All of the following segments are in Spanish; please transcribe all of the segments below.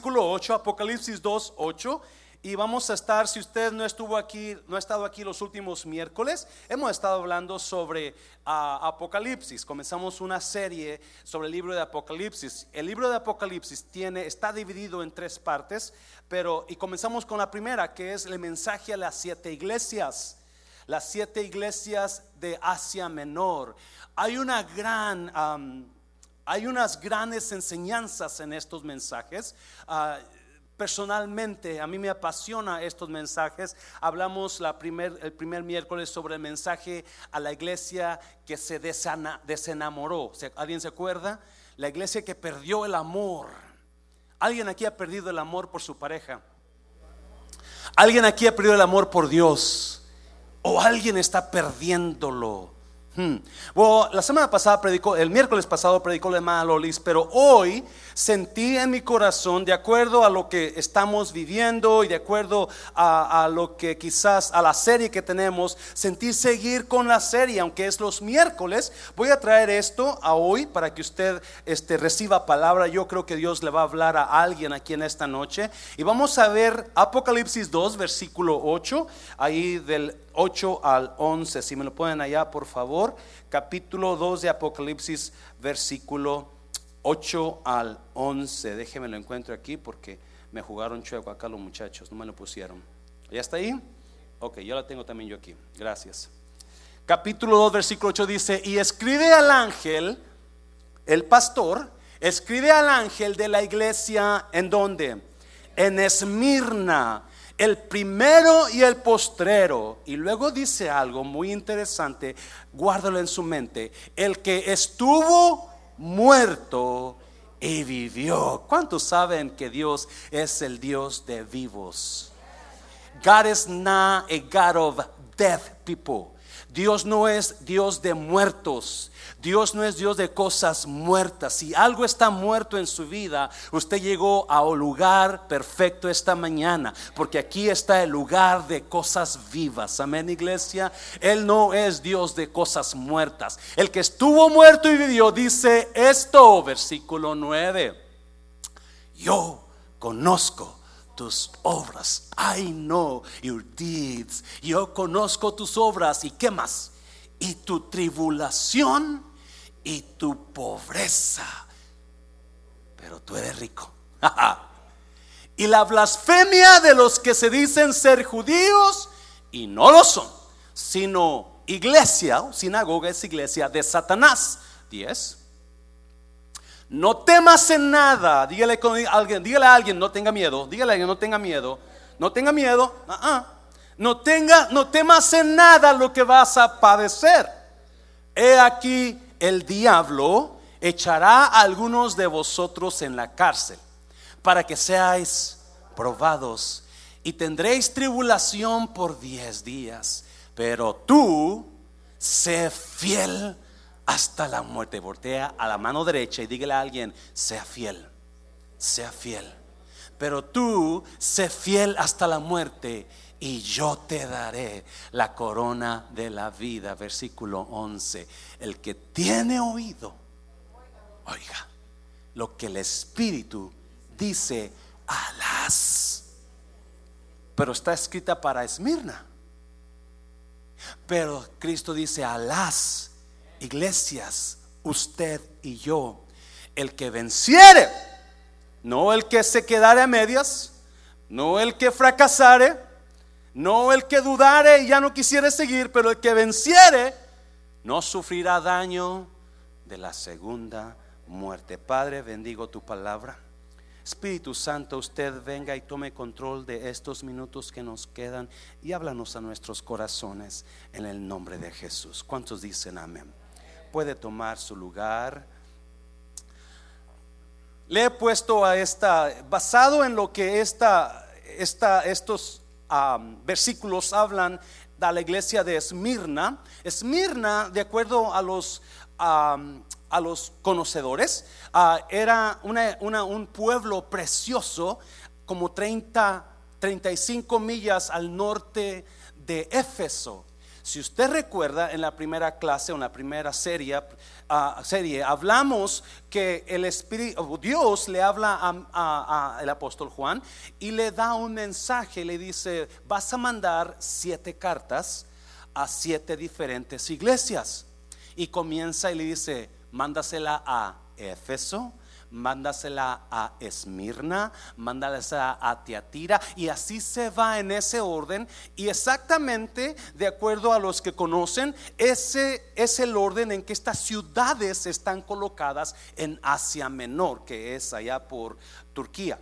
versículo 8, Apocalipsis 2, 8. Y vamos a estar, si usted no estuvo aquí, no ha estado aquí los últimos miércoles, hemos estado hablando sobre ah, Apocalipsis. Comenzamos una serie sobre el libro de Apocalipsis. El libro de Apocalipsis tiene, está dividido en tres partes, pero y comenzamos con la primera, que es el mensaje a las siete iglesias, las siete iglesias de Asia Menor. Hay una gran hay unas grandes enseñanzas en estos mensajes. Ah, personalmente, a mí me apasiona estos mensajes. Hablamos la primer, el primer miércoles sobre el mensaje a la iglesia que se desana- desenamoró. ¿Se- ¿Alguien se acuerda? La iglesia que perdió el amor. ¿Alguien aquí ha perdido el amor por su pareja? ¿Alguien aquí ha perdido el amor por Dios? ¿O alguien está perdiéndolo? Hmm. La semana pasada predicó, el miércoles pasado predicó la hermana Lolis, pero hoy sentí en mi corazón, de acuerdo a lo que estamos viviendo y de acuerdo a, a lo que quizás a la serie que tenemos, sentí seguir con la serie, aunque es los miércoles. Voy a traer esto a hoy para que usted este, reciba palabra. Yo creo que Dios le va a hablar a alguien aquí en esta noche. Y vamos a ver Apocalipsis 2, versículo 8, ahí del 8 al 11. Si me lo ponen allá, por favor. Capítulo 2 de Apocalipsis, versículo 8 al 11. Déjeme lo encuentro aquí porque me jugaron chueco acá los muchachos, no me lo pusieron. ¿Ya está ahí? Ok, yo la tengo también yo aquí. Gracias. Capítulo 2, versículo 8 dice, y escribe al ángel, el pastor, escribe al ángel de la iglesia en donde? En Esmirna, el primero y el postrero. Y luego dice algo muy interesante, guárdalo en su mente, el que estuvo muerto y vivió. ¿Cuántos saben que Dios es el Dios de vivos? God is not a God of dead people. Dios no es Dios de muertos. Dios no es Dios de cosas muertas. Si algo está muerto en su vida, usted llegó a un lugar perfecto esta mañana, porque aquí está el lugar de cosas vivas. Amén, iglesia. Él no es Dios de cosas muertas. El que estuvo muerto y vivió dice esto, versículo 9. Yo conozco tus obras. I know your deeds. Yo conozco tus obras. ¿Y qué más? Y tu tribulación y tu pobreza. Pero tú eres rico. y la blasfemia de los que se dicen ser judíos y no lo son, sino iglesia, o sinagoga es iglesia de Satanás. 10. No temas en nada. Dígale, con alguien, dígale a alguien, no tenga miedo. Dígale a alguien, no tenga miedo. No tenga miedo. ah, ah. No tenga, no temas en nada lo que vas a padecer. He aquí el diablo echará a algunos de vosotros en la cárcel para que seáis probados y tendréis tribulación por diez días. Pero tú sé fiel hasta la muerte. Voltea a la mano derecha y dígale a alguien, sea fiel, sea fiel. Pero tú sé fiel hasta la muerte y yo te daré la corona de la vida. Versículo 11. El que tiene oído, oiga lo que el Espíritu dice a las. Pero está escrita para Esmirna. Pero Cristo dice a las iglesias, usted y yo, el que venciere, no el que se quedare a medias, no el que fracasare, no el que dudare y ya no quisiera seguir, pero el que venciere, no sufrirá daño de la segunda muerte. Padre, bendigo tu palabra. Espíritu Santo, usted venga y tome control de estos minutos que nos quedan y háblanos a nuestros corazones en el nombre de Jesús. ¿Cuántos dicen amén? Puede tomar su lugar. Le he puesto a esta, basado en lo que esta, esta, estos versículos hablan de la iglesia de Esmirna. Esmirna, de acuerdo a los, a los conocedores, uh, era una, una, un pueblo precioso, como 30, 35 millas al norte de Éfeso. Si usted recuerda en la primera clase o en la primera serie, ah, serie hablamos que el Espíritu, Dios le habla al apóstol Juan y le da un mensaje, le dice, vas a mandar siete cartas a siete diferentes iglesias. Y comienza y le dice, mándasela a Éfeso, mándasela a Esmirna, mándasela a Tiatira y así se va en ese orden y exactamente de acuerdo a los que conocen, ese es el orden en que estas ciudades están colocadas en Asia Menor, que es allá por Turquía.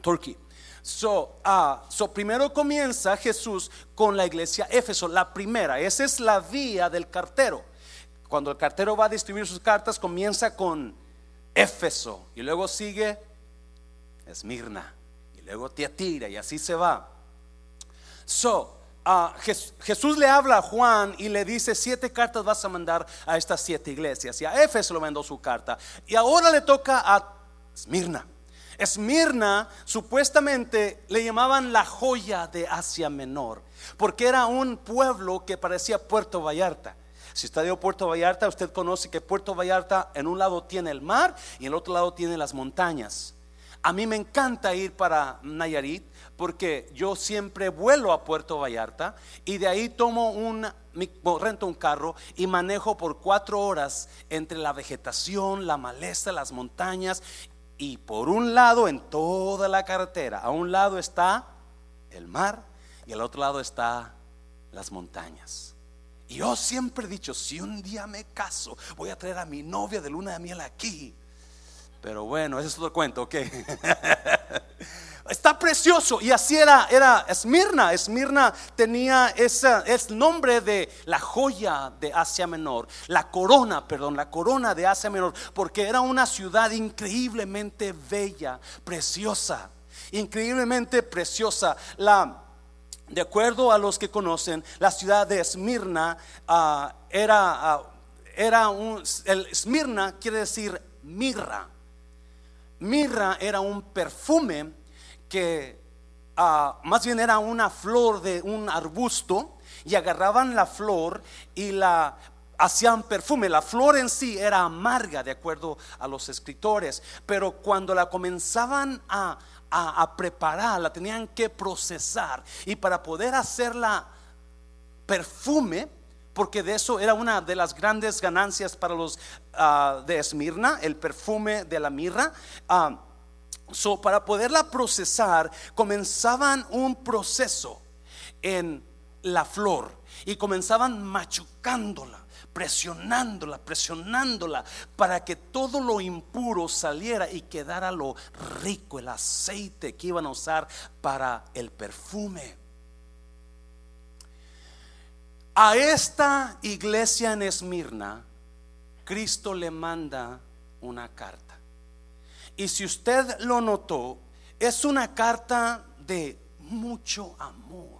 Turquía. So, uh, so, primero comienza Jesús con la iglesia Éfeso, la primera, esa es la vía del cartero. Cuando el cartero va a distribuir sus cartas, comienza con Éfeso y luego sigue Esmirna y luego Tiatira y así se va. So, uh, Jesús le habla a Juan y le dice siete cartas vas a mandar a estas siete iglesias y a Éfeso le mandó su carta y ahora le toca a Esmirna. Esmirna supuestamente le llamaban la joya de Asia Menor porque era un pueblo que parecía Puerto Vallarta. Si usted dio Puerto Vallarta, usted conoce que Puerto Vallarta en un lado tiene el mar y en el otro lado tiene las montañas. A mí me encanta ir para Nayarit porque yo siempre vuelo a Puerto Vallarta y de ahí tomo un, rento un carro y manejo por cuatro horas entre la vegetación, la maleza, las montañas y por un lado en toda la carretera, a un lado está el mar y al otro lado está las montañas. Yo siempre he dicho, si un día me caso, voy a traer a mi novia de luna de miel aquí. Pero bueno, ese es otro cuento, ok. Está precioso. Y así era, era Esmirna. Esmirna tenía ese es nombre de la joya de Asia Menor. La corona, perdón, la corona de Asia Menor. Porque era una ciudad increíblemente bella, preciosa. Increíblemente preciosa. La de acuerdo a los que conocen, la ciudad de Esmirna ah, era, ah, era un, el Esmirna quiere decir mirra. Mirra era un perfume que ah, más bien era una flor de un arbusto y agarraban la flor y la hacían perfume. La flor en sí era amarga, de acuerdo a los escritores, pero cuando la comenzaban a a, preparar, la tenían que procesar. Y para poder hacerla perfume, porque de eso era una de las grandes ganancias para los ah, de Esmirna, el perfume de la mirra. Uh, so, para poderla procesar, comenzaban un proceso en la flor y comenzaban machucándola presionándola, presionándola para que todo lo impuro saliera y quedara lo rico, el aceite que iban a usar para el perfume. A esta iglesia en Esmirna, Cristo le manda una carta. Y si usted lo notó, es una carta de mucho amor.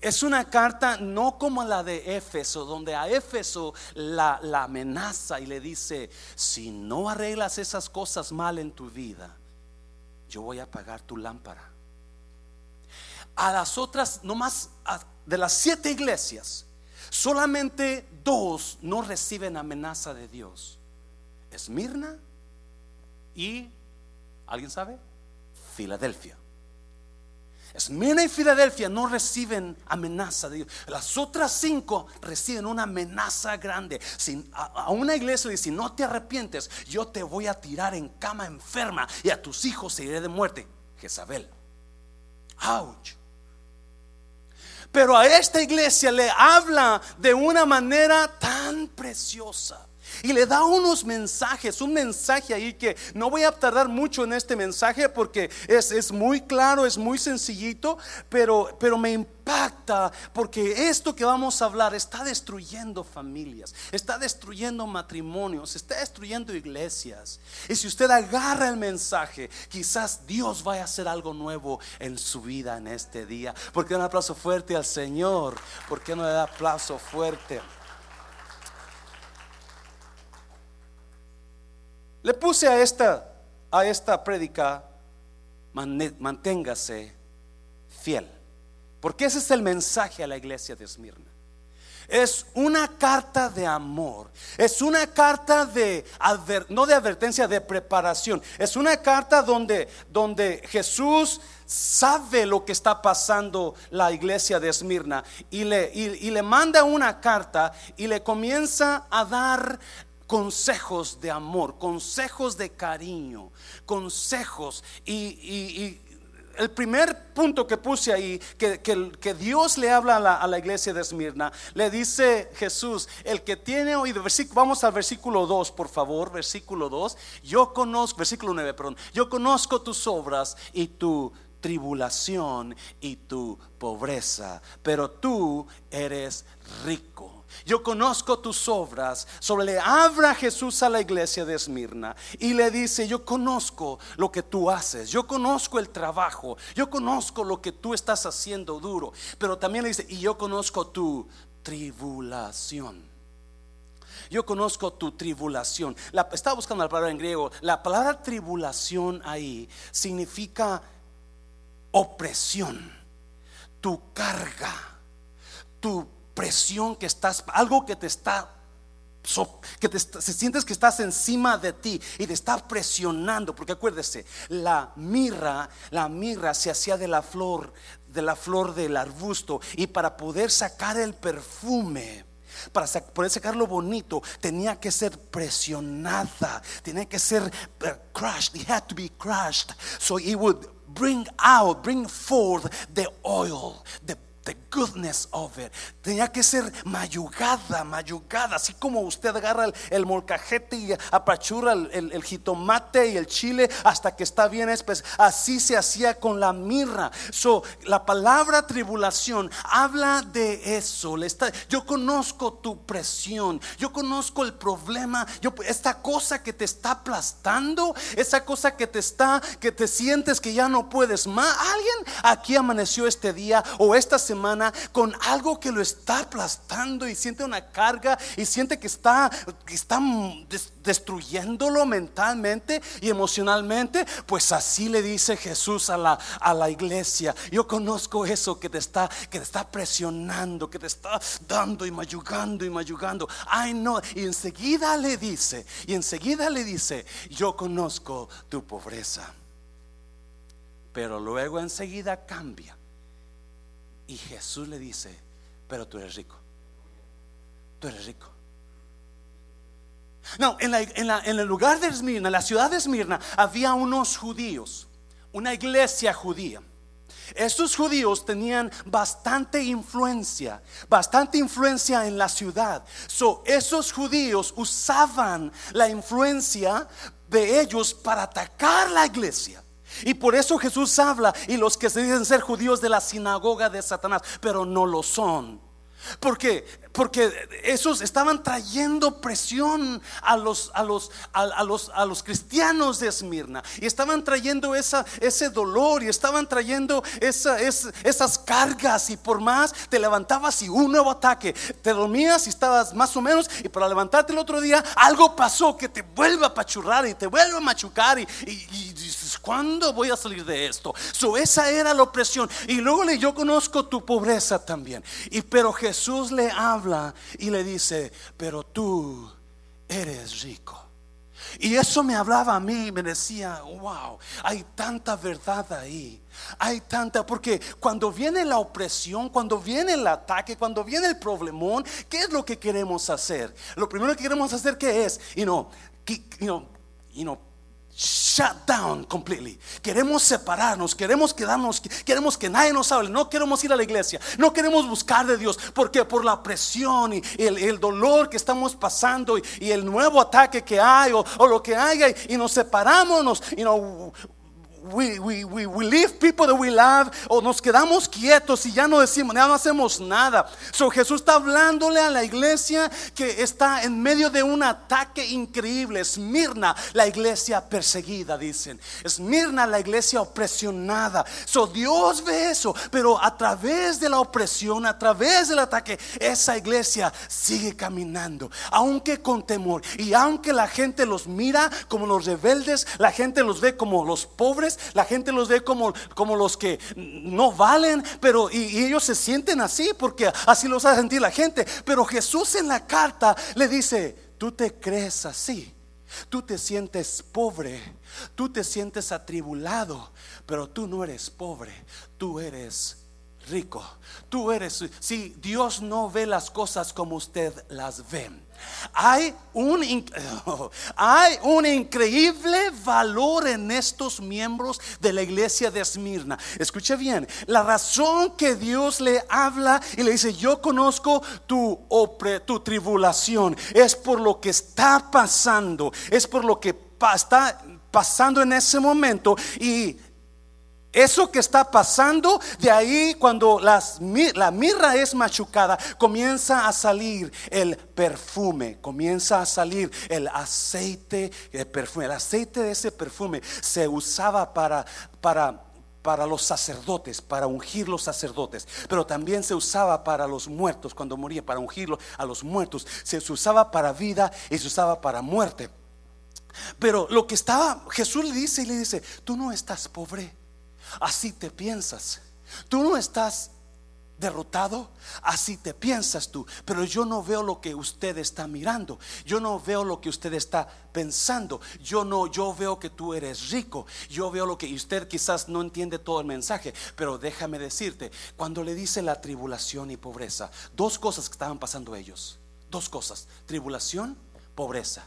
Es una carta no como la de Éfeso, donde a Éfeso la, amenaza y le dice, si no arreglas esas cosas mal en tu vida, yo voy a apagar tu lámpara. A las otras, nomás de las siete iglesias, solamente dos no reciben amenaza de Dios. Esmirna y, ¿alguien sabe? Filadelfia. Esmirna y Filadelfia no reciben amenaza de Dios. Las otras cinco reciben una amenaza grande. a, una iglesia dice, si no te arrepientes, yo te voy a tirar en cama enferma y a tus hijos se iré de muerte. Jezabel. Ouch. Pero a esta iglesia le habla de una manera tan preciosa. Y le da unos mensajes, un mensaje ahí que no voy a tardar mucho en este mensaje porque es, es muy claro, es muy sencillito, pero, pero me impacta porque esto que vamos a hablar está destruyendo familias, está destruyendo matrimonios, está destruyendo iglesias. Y si usted agarra el mensaje, quizás Dios vaya a hacer algo nuevo en su vida en este día. Porque un aplauso fuerte al Señor? ¿Por qué no le da aplauso fuerte? Le puse a esta, a esta prédica, manténgase fiel. Porque ese es el mensaje a la iglesia de Esmirna. Es una carta de amor. Es una carta de no de advertencia, de preparación. Es una carta donde, donde Jesús sabe lo que está pasando la iglesia de Esmirna y le, y, le manda una carta y le comienza a dar consejos de amor, consejos de cariño, consejos. Y, el primer punto que puse ahí, que, que, Dios le habla a la, iglesia de Esmirna, le dice Jesús, el que tiene oído, vamos al versículo 2, por favor, versículo 2, yo conozco, versículo 9, perdón, yo conozco tus obras y tu tribulación y tu pobreza, pero tú eres rico yo conozco tus obras. Sobre le abra Jesús a la iglesia de Esmirna y le dice, yo conozco lo que tú haces, yo conozco el trabajo, yo conozco lo que tú estás haciendo duro, pero también le dice, y yo conozco tu tribulación. Yo conozco tu tribulación. La, estaba buscando la palabra en griego. La palabra tribulación ahí significa opresión, tu carga, tu presión que estás, algo que te está que te, se sientes que estás encima de ti y te está presionando, porque acuérdese, la mirra, la mirra se hacía de la flor, de la flor del arbusto y para poder sacar el perfume, para poder sacar lo bonito, tenía que ser presionada, tenía que ser uh, crushed, it had to be crushed, so it would bring out, bring forth the oil, the the goodness of it. Tenía que ser mayugada, mayugada, así como usted agarra el, molcajete y apachurra el, jitomate y el chile hasta que está bien espes. Así se hacía con la mirra. So, la palabra tribulación habla de eso. yo conozco tu presión, yo conozco el problema, yo, esta cosa que te está aplastando, esa cosa que te está, que te sientes que ya no puedes más. Alguien aquí amaneció este día o esta semana con algo que lo está aplastando y siente una carga y siente que está, que está destruyéndolo mentalmente y emocionalmente, pues así le dice Jesús a la, a la iglesia. Yo conozco eso que te está, que te está presionando, que te está dando y mayugando y mayugando. Ay, no. Y enseguida le dice, y enseguida le dice, yo conozco tu pobreza. Pero luego enseguida cambia y Jesús le dice, pero tú eres rico. Tú eres rico. No, en, el lugar de Esmirna, en la ciudad de Esmirna, había unos judíos, una iglesia judía. Estos judíos tenían bastante influencia, bastante influencia en la ciudad. So, esos judíos usaban la influencia de ellos para atacar la iglesia. Y por eso Jesús habla y los que se dicen ser judíos de la sinagoga de Satanás, pero no lo son. Porque porque esos estaban trayendo presión a los, a los, a, los, a los cristianos de Esmirna. Y estaban trayendo esa, ese dolor y estaban trayendo esa, esas cargas. Y por más te levantabas y un nuevo ataque. Te dormías y estabas más o menos. Y para levantarte el otro día, algo pasó que te vuelve a pachurrar y te vuelve a machucar. Y, dices, ¿cuándo voy a salir de esto? So, esa era la opresión. Y luego le, yo conozco tu pobreza también. Y pero Jesús le habla y le dice, pero tú eres rico. Y eso me hablaba a mí, me decía, wow, hay tanta verdad ahí. Hay tanta, porque cuando viene la opresión, cuando viene el ataque, cuando viene el problemón, ¿qué es lo que queremos hacer? Lo primero que queremos hacer, ¿qué es? Y no, you know, you know, shut down completely. Queremos separarnos, queremos quedarnos, queremos que nadie nos hable, no queremos ir a la iglesia, no queremos buscar de Dios, porque por la presión y el, dolor que estamos pasando y, el nuevo ataque que hay o, lo que haya y, nos separamos, you know, we, we, we, we leave people that we love o nos quedamos quietos y ya no decimos, ya no hacemos nada. So Jesús está hablándole a la iglesia que está en medio de un ataque increíble. Esmirna, la iglesia perseguida, dicen. Esmirna, la iglesia opresionada. So Dios ve eso, pero a través de la opresión, a través del ataque, esa iglesia sigue caminando, aunque con temor. Y aunque la gente los mira como los rebeldes, la gente los ve como los pobres la gente los ve como, como los que no valen, pero y, ellos se sienten así porque así los hace sentir la gente. Pero Jesús en la carta le dice, tú te crees así. Tú te sientes pobre, tú te sientes atribulado, pero tú no eres pobre, tú eres rico. Tú eres, si Dios no ve las cosas como usted las ve. Hay un, hay un increíble valor en estos miembros de la iglesia de Esmirna. Escuche bien, la razón que Dios le habla y le dice, yo conozco tu, tu tribulación, es por lo que está pasando, es por lo que está pasando en ese momento y eso que está pasando, de ahí cuando la mirra es machucada, comienza a salir el perfume, comienza a salir el aceite de perfume. El aceite de ese perfume se usaba para, para, para los sacerdotes, para ungir los sacerdotes, pero también se usaba para los muertos, cuando moría, para ungirlo a los muertos. Se usaba para vida y se usaba para muerte. Pero lo que estaba, Jesús le dice y le dice, tú no estás pobre Así te piensas. Tú no estás derrotado, así te piensas tú, pero yo no veo lo que usted está mirando, yo no veo lo que usted está pensando, yo no, yo veo que tú eres rico, yo veo lo que usted quizás no entiende todo el mensaje, pero déjame decirte, cuando le dice la tribulación y pobreza, dos cosas que estaban pasando ellos, dos cosas, tribulación, pobreza,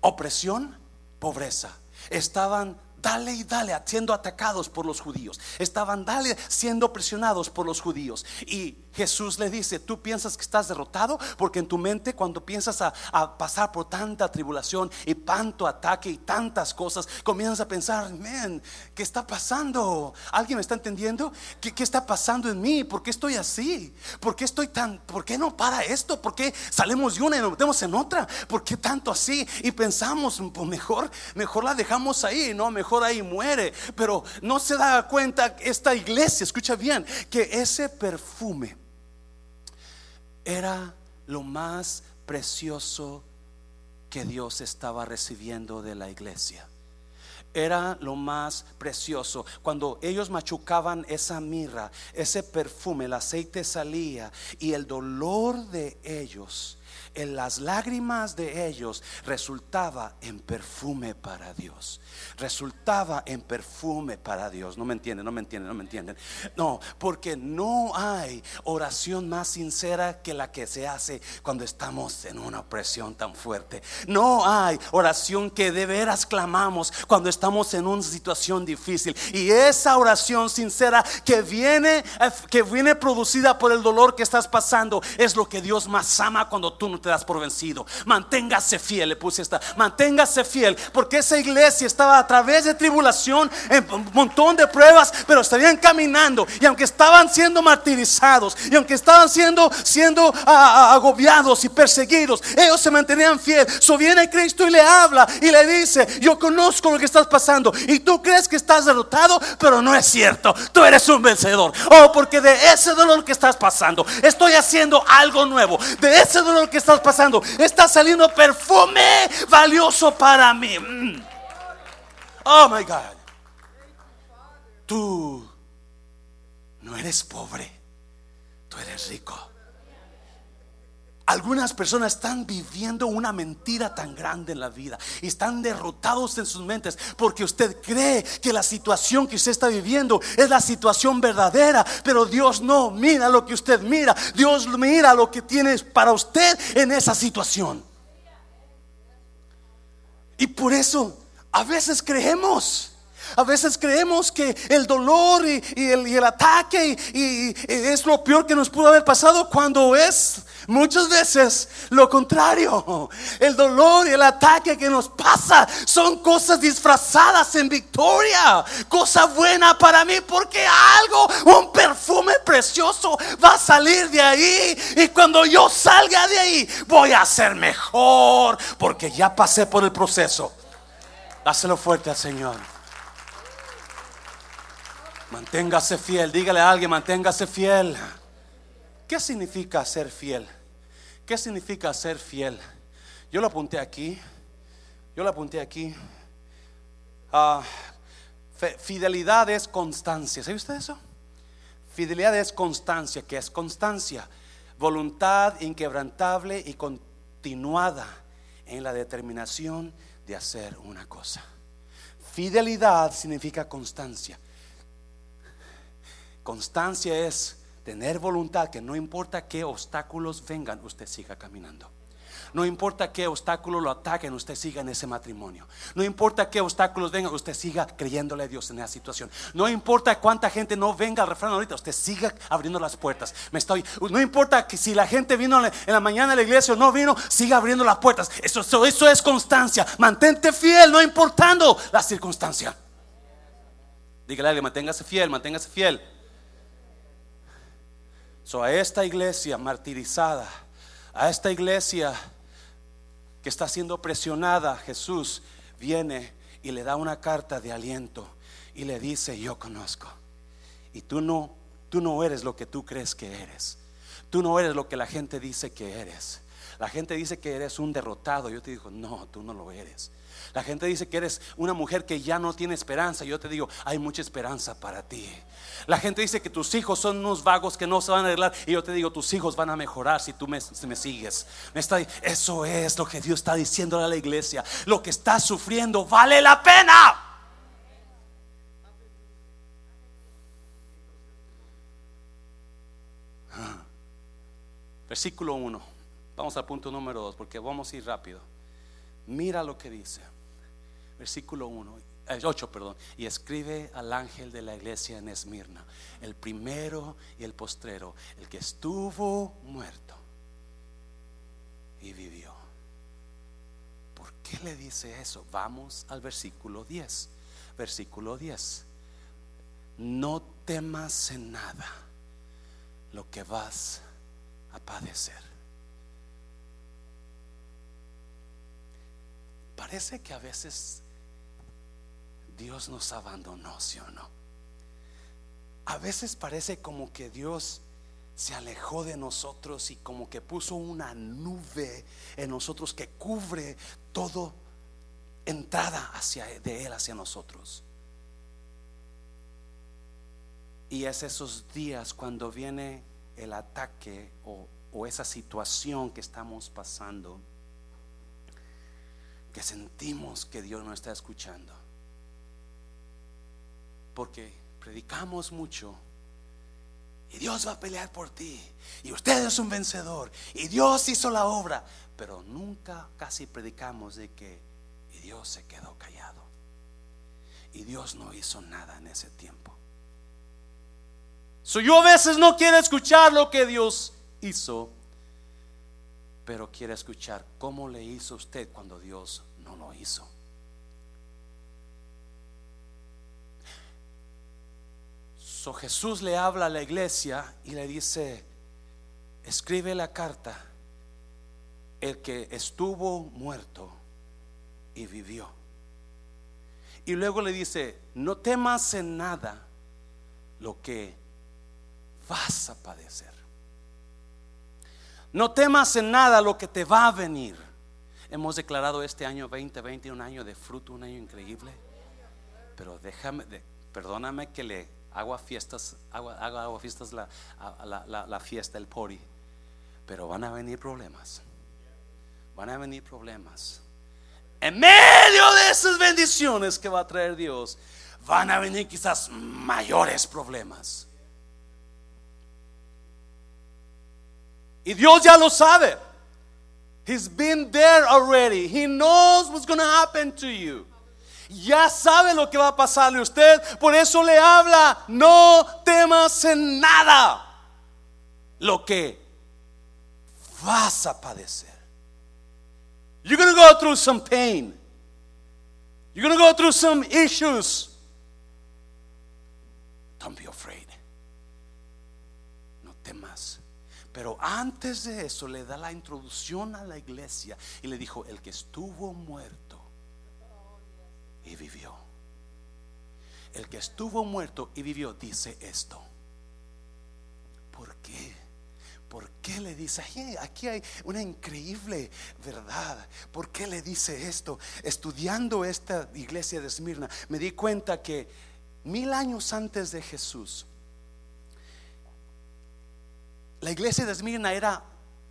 opresión, pobreza, estaban dale y dale, siendo atacados por los judíos. Estaban dale, siendo presionados por los judíos. Y Jesús le dice, tú piensas que estás derrotado porque en tu mente cuando piensas a, pasar por tanta tribulación y tanto ataque y tantas cosas, comienzas a pensar, man, ¿qué está pasando? ¿Alguien me está entendiendo? ¿Qué, ¿Qué, está pasando en mí? ¿Por qué estoy así? ¿Por qué estoy tan, por qué no para esto? ¿Por qué salimos de una y nos metemos en otra? ¿Por qué tanto así? Y pensamos, pues mejor, mejor la dejamos ahí, no, mejor ahí muere. Pero no se da cuenta esta iglesia, escucha bien, que ese perfume era lo más precioso que Dios estaba recibiendo de la iglesia. Era lo más precioso. Cuando ellos machucaban esa mirra, ese perfume, el aceite salía y el dolor de ellos en las lágrimas de ellos resultaba en perfume para Dios. Resultaba en perfume para Dios. No me entienden, no me entienden, no me entienden. No, porque no hay oración más sincera que la que se hace cuando estamos en una opresión tan fuerte. No hay oración que de veras clamamos cuando estamos en una situación difícil. Y esa oración sincera que viene, que viene producida por el dolor que estás pasando es lo que Dios más ama cuando tú no te das por vencido. Manténgase fiel, le puse esta. Manténgase fiel, porque esa iglesia estaba a través de tribulación, en un montón de pruebas, pero estarían caminando. Y aunque estaban siendo martirizados, y aunque estaban siendo, siendo agobiados y perseguidos, ellos se mantenían fiel. So viene Cristo y le habla y le dice: Yo conozco lo que estás pasando. Y tú crees que estás derrotado, pero no es cierto. Tú eres un vencedor. Oh, porque de ese dolor que estás pasando, estoy haciendo algo nuevo. De ese dolor que estás pasando. Está saliendo perfume valioso para mí. Mm. Oh my God. Tú no eres pobre, tú eres rico. Algunas personas están viviendo una mentira tan grande en la vida y están derrotados en sus mentes porque usted cree que la situación que usted está viviendo es la situación verdadera, pero Dios no mira lo que usted mira, Dios mira lo que tiene para usted en esa situación. Y por eso a veces creemos a veces creemos que el dolor y, el, ataque es lo peor que nos pudo haber pasado cuando es muchas veces lo contrario. El dolor y el ataque que nos pasa son cosas disfrazadas en victoria. Cosa buena para mí porque algo, un perfume precioso va a salir de ahí. Y cuando yo salga de ahí voy a ser mejor porque ya pasé por el proceso. Dáselo fuerte al Señor. Manténgase fiel. Dígale a alguien, manténgase fiel. ¿Qué significa ser fiel? ¿Qué significa ser fiel? Yo lo apunté aquí. Yo lo apunté aquí. Ah, Fidelidad es constancia. ¿Sabe usted eso? Fidelidad es constancia. ¿Qué es constancia? Voluntad inquebrantable y continuada en la determinación de hacer una cosa. Fidelidad significa constancia. Constancia es tener voluntad que no importa qué obstáculos vengan, usted siga caminando. No importa qué obstáculos lo ataquen, usted siga en ese matrimonio. No importa qué obstáculos vengan, usted siga creyéndole a Dios en esa situación. No importa cuánta gente no venga al refrán ahorita, usted siga abriendo las puertas. Me no importa que si la gente vino en la mañana a la iglesia o no vino, siga abriendo las puertas. Eso, eso, es constancia. Mantente fiel, no importando la circunstancia. Dígale, manténgase fiel, manténgase fiel. So, a esta iglesia martirizada, a esta iglesia que está siendo presionada, Jesús viene y le da una carta de aliento y le dice, yo conozco. Y tú no, tú no eres lo que tú crees que eres. Tú no eres lo que la gente dice que eres. La gente dice que eres un derrotado. Yo te digo, no, tú no lo eres. La gente dice que eres una mujer que ya no tiene esperanza. Yo te digo, hay mucha esperanza para ti. La gente dice que tus hijos son unos vagos que no se van a arreglar. Y yo te digo, tus hijos van a mejorar si tú me, me sigues. eso es lo que Dios está diciendo a la iglesia. Lo que estás sufriendo vale la pena. Ah. Versículo 1. Vamos al punto número 2 porque vamos a ir rápido. Mira lo que dice versículo 1, 8, eh, perdón, y escribe al ángel de la iglesia en Esmirna, el primero y el postrero, el que estuvo muerto y vivió. ¿Por qué le dice eso? Vamos al versículo 10. Versículo 10. No temas en nada lo que vas a padecer. Parece que a veces Dios nos abandonó, ¿sí o no? A veces parece como que Dios se alejó de nosotros y como que puso una nube en nosotros que cubre todo entrada de él hacia nosotros. Y es esos días cuando viene el ataque o, o esa situación que estamos pasando que sentimos que Dios no está escuchando porque predicamos mucho. Y Dios va a pelear por ti. Y usted es un vencedor. Y Dios hizo la obra, pero nunca casi predicamos de que y Dios se quedó callado. Y Dios no hizo nada en ese tiempo. So, yo a veces no quiero escuchar lo que Dios hizo, pero quiero escuchar cómo le hizo usted cuando Dios no lo hizo. Jesús le habla a la iglesia y le dice, escribe la carta, el que estuvo muerto y vivió. Y luego le dice, no temas en nada lo que vas a padecer. No temas en nada lo que te va a venir. Hemos declarado este año 2020 un año de fruto, un año increíble. Pero déjame, perdóname que le hago fiestas, hago, hago, fiestas la, la, la, fiesta, el pori, pero van a venir problemas. Van a venir problemas. En medio de esas bendiciones que va a traer Dios, van a venir quizás mayores problemas. Y Dios ya lo sabe. He's been there already. He knows what's going to happen to you ya sabe lo que va a pasarle a usted, por eso le habla, no temas en nada lo que vas a padecer. You're going to go through some pain. You're going to go through some issues. Don't be afraid. No temas. Pero antes de eso le da la introducción a la iglesia y le dijo, el que estuvo muerto y vivió. El que estuvo muerto y vivió dice esto. ¿Por qué? ¿Por qué le dice? aquí hay una increíble verdad. ¿Por qué le dice esto? Estudiando esta iglesia de Esmirna, me di cuenta que mil años antes de Jesús, la iglesia de Esmirna era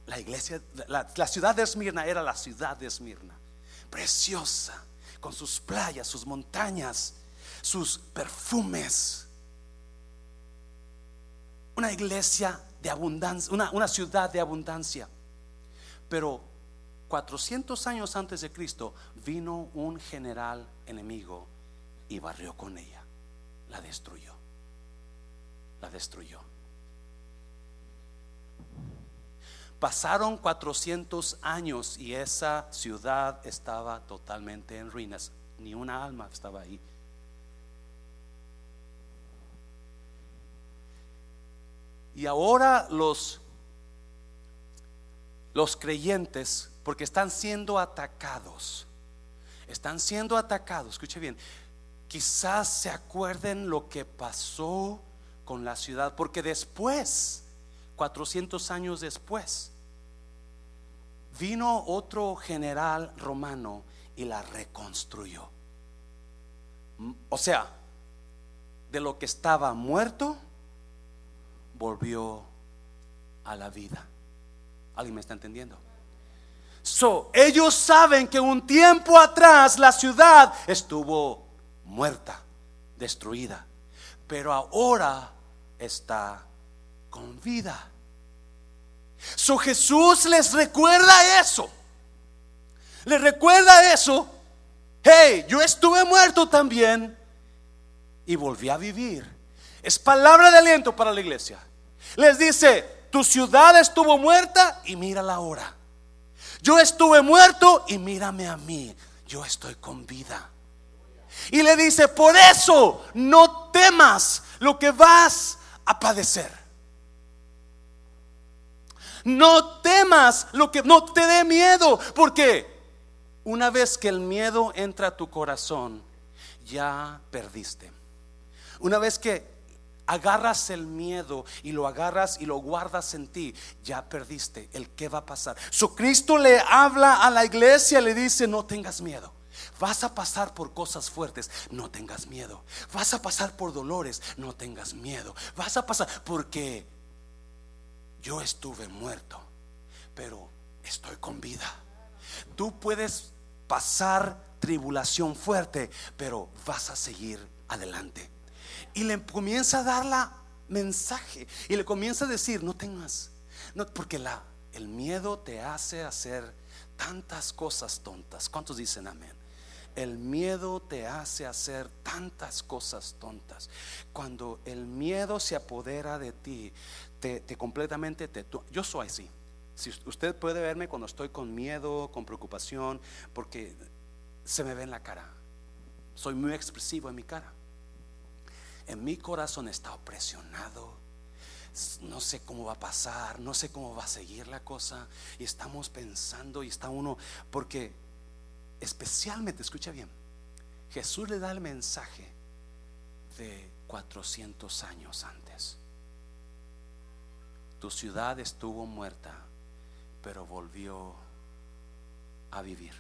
la iglesia, la, ciudad de Esmirna era la ciudad de Esmirna, preciosa, con sus playas, sus montañas, sus perfumes. Una iglesia de abundancia, una, ciudad de abundancia. Pero 400 años antes de Cristo vino un general enemigo y barrió con ella. La destruyó. La destruyó. Pasaron 400 años y esa ciudad estaba totalmente en ruinas. Ni una alma estaba ahí. Y ahora los, los creyentes, porque están siendo atacados, están siendo atacados, escuche bien, quizás se acuerden lo que pasó con la ciudad, porque después, 400 años después, vino otro general romano y la reconstruyó. O sea, de lo que estaba muerto, volvió a la vida. ¿Alguien me está entendiendo? So, ellos saben que un tiempo atrás la ciudad estuvo muerta, destruida, pero ahora está con vida. So Jesús les recuerda eso. Les recuerda eso. Hey, yo estuve muerto también y volví a vivir. Es palabra de aliento para la iglesia. Les dice, tu ciudad estuvo muerta y mírala ahora. Yo estuve muerto y mírame a mí. Yo estoy con vida. Y le dice, por eso no temas lo que vas a padecer. No temas lo que no te dé miedo, porque una vez que el miedo entra a tu corazón, ya perdiste. Una vez que agarras el miedo y lo agarras y lo guardas en ti, ya perdiste el que va a pasar. Su Cristo le habla a la iglesia, le dice, no tengas miedo. Vas a pasar por cosas fuertes, no tengas miedo. Vas a pasar por dolores, no tengas miedo. Vas a pasar porque yo estuve muerto, pero estoy con vida. Tú puedes pasar tribulación fuerte, pero vas a seguir adelante y le comienza a dar la mensaje y le comienza a decir, no tengas, no, porque la, el miedo te hace hacer tantas cosas tontas. ¿Cuántos dicen amén? El miedo te hace hacer tantas cosas tontas. Cuando el miedo se apodera de ti, te, te completamente te... Yo soy así. Si usted puede verme cuando estoy con miedo, con preocupación, porque se me ve en la cara. Soy muy expresivo en mi cara en mi corazón está opresionado. No sé cómo va a pasar, no sé cómo va a seguir la cosa. Y estamos pensando y está uno, porque especialmente, escucha bien, Jesús le da el mensaje de 400 años antes. Ciudad estuvo muerta, pero volvió a vivir.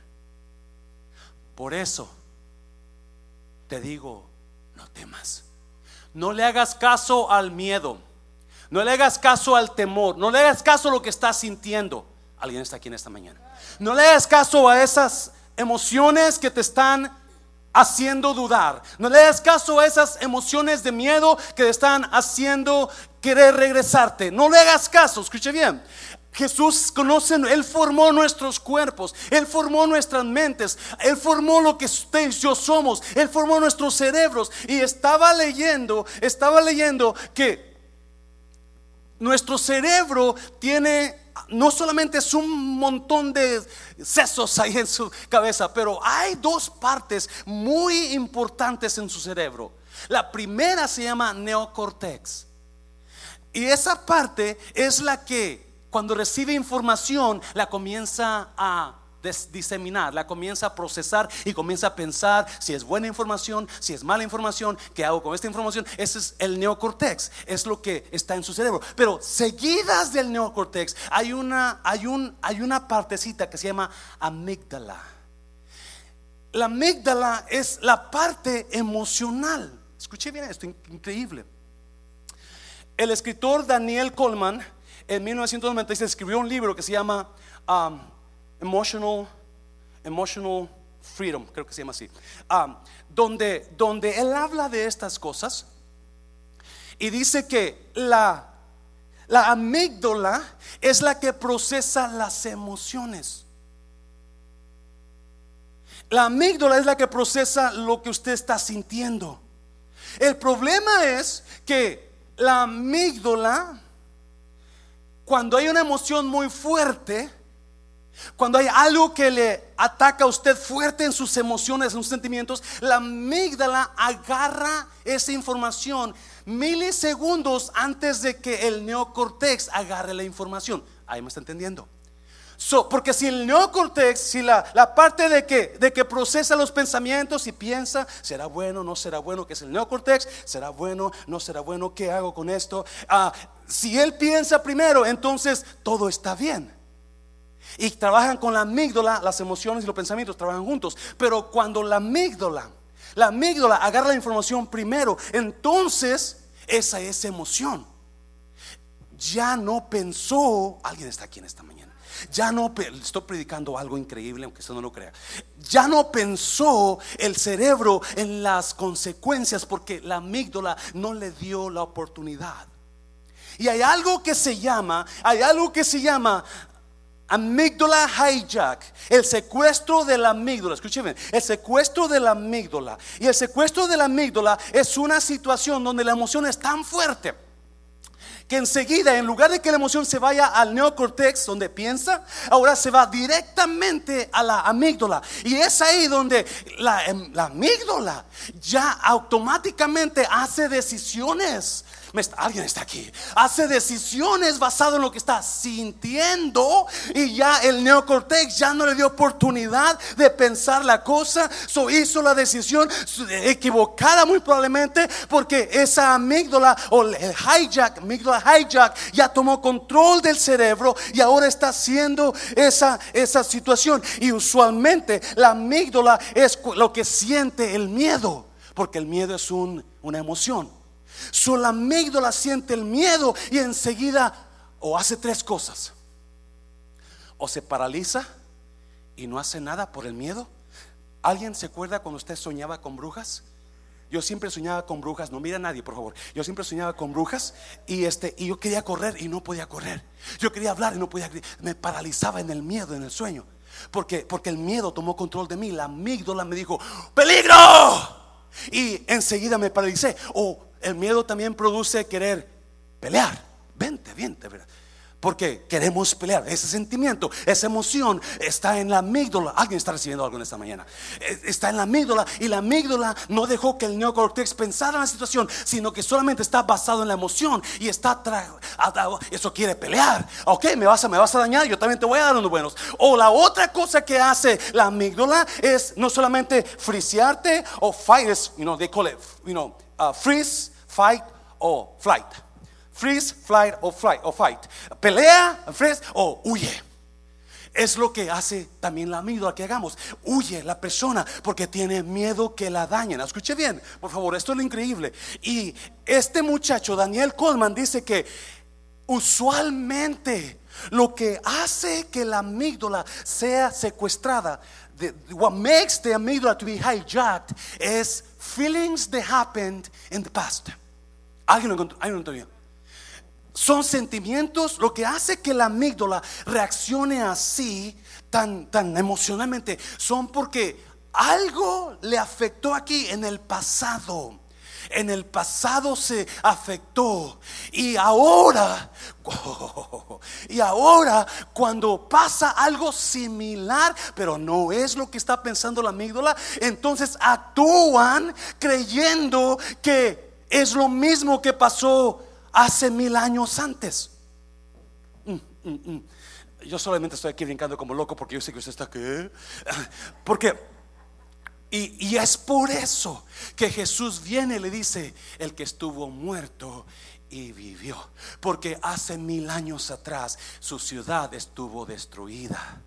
Por eso te digo, no temas. No le hagas caso al miedo. No le hagas caso al temor. No le hagas caso a lo que estás sintiendo. Alguien está aquí en esta mañana. No le hagas caso a esas emociones que te están haciendo dudar. No le hagas caso a esas emociones de miedo que te están haciendo querer regresarte. No le hagas caso, escuche bien. Jesús conoce, Él formó nuestros cuerpos, Él formó nuestras mentes, Él formó lo que usted y yo somos, Él formó nuestros cerebros. Y estaba leyendo, estaba leyendo que nuestro cerebro tiene, no solamente es un montón de sesos ahí en su cabeza, pero hay dos partes muy importantes en su cerebro. La primera se llama neocortex. Y esa parte es la que cuando recibe información, la comienza a diseminar, la comienza a procesar y comienza a pensar si es buena información, si es mala información, qué hago con esta información. Ese es el neocortex, es lo que está en su cerebro. Pero seguidas del neocortex hay una, hay un, hay una partecita que se llama amígdala. La amígdala es la parte emocional. Escuché bien esto, increíble. El escritor Daniel Coleman en 1996 escribió un libro que se llama Emotional, Emotional Freedom, creo que se llama así, um, donde, donde él habla de estas cosas y dice que la, la amígdala es la que procesa las emociones. La amígdala es la que procesa lo que usted está sintiendo. El problema es que la amígdala cuando hay una emoción muy fuerte, cuando hay algo que le ataca a usted fuerte en sus emociones, en sus sentimientos, la amígdala agarra esa información milisegundos antes de que el neocortex agarre la información. Ahí me está entendiendo porque si el neocortex, si la, parte de que, de que procesa los pensamientos y piensa, será bueno, no será bueno, que es el neocortex, será bueno, no será bueno, ¿qué hago con esto? Ah, si él piensa primero, entonces todo está bien. Y trabajan con la amígdala, las emociones y los pensamientos trabajan juntos. Pero cuando la amígdala, la amígdala agarra la información primero, entonces esa es emoción. Ya no pensó, alguien está aquí en esta mañana ya no, estoy predicando algo increíble, aunque usted no lo crea. Ya no pensó el cerebro en las consecuencias porque la amígdala no le dio la oportunidad. Y hay algo que se llama, hay algo que se llama amígdala hijack, el secuestro de la amígdala. Escúcheme, el secuestro de la amígdala. Y el secuestro de la amígdala es una situación donde la emoción es tan fuerte que enseguida, en lugar de que la emoción se vaya al neocortex donde piensa, ahora se va directamente a la amígdala. Y es ahí donde la, em, la amígdala ya automáticamente hace decisiones alguien está aquí. Hace decisiones basado en lo que está sintiendo y ya el neocortex ya no le dio oportunidad de pensar la cosa. So hizo la decisión equivocada muy probablemente porque esa amígdala o el hijack, amígdala hijack ya tomó control del cerebro y ahora está haciendo esa, esa situación. Y usualmente la amígdala es lo que siente el miedo, porque el miedo es un, una emoción. Su amígdala siente el miedo y enseguida o hace tres cosas. O se paraliza y no hace nada por el miedo. ¿Alguien se acuerda cuando usted soñaba con brujas? Yo siempre soñaba con brujas, no mira a nadie, por favor. Yo siempre soñaba con brujas y este y yo quería correr y no podía correr. Yo quería hablar y no podía, me paralizaba en el miedo, en el sueño. Porque porque el miedo tomó control de mí, la amígdala me dijo, "Peligro!" Y enseguida me paralicé. O el miedo también produce querer pelear. Vente, vente, porque queremos pelear. Ese sentimiento, esa emoción está en la amígdala. Alguien está recibiendo algo en esta mañana. E, está en la amígdala y la amígdala no dejó que el neocortex pensara en la situación, sino que solamente está basado en la emoción y está eso quiere pelear. Ok, me vas a me vas a dañar, yo también te voy a dar unos buenos. O la otra cosa que hace la amígdala es no solamente frisearte o fight, you know, they call it, you know, uh, freeze fight o flight. Freeze, flight o flight o fight. Pelea, freeze o huye. Es lo que hace también la amígdala que hagamos. Huye la persona porque tiene miedo que la dañen. Escuche bien, por favor, esto es lo increíble. Y este muchacho, Daniel Coleman, dice que usualmente lo que hace que la amígdala sea secuestrada, what makes the amígdala to be hijacked, is feelings that happened in the past. Alguien lo encontró, Son sentimientos lo que hace que la amígdala reaccione así, tan, tan emocionalmente, son porque algo le afectó aquí en el pasado. En el pasado se afectó y ahora, y ahora cuando pasa algo similar, pero no es lo que está pensando la amígdala, entonces actúan creyendo que es lo mismo que pasó hace mil años antes. Mm, mm, mm. yo solamente estoy aquí brincando como loco porque yo sé que usted está aquí. Porque, y, es por eso que Jesús viene y le dice, el que estuvo muerto y vivió. Porque hace mil años atrás su ciudad estuvo destruida.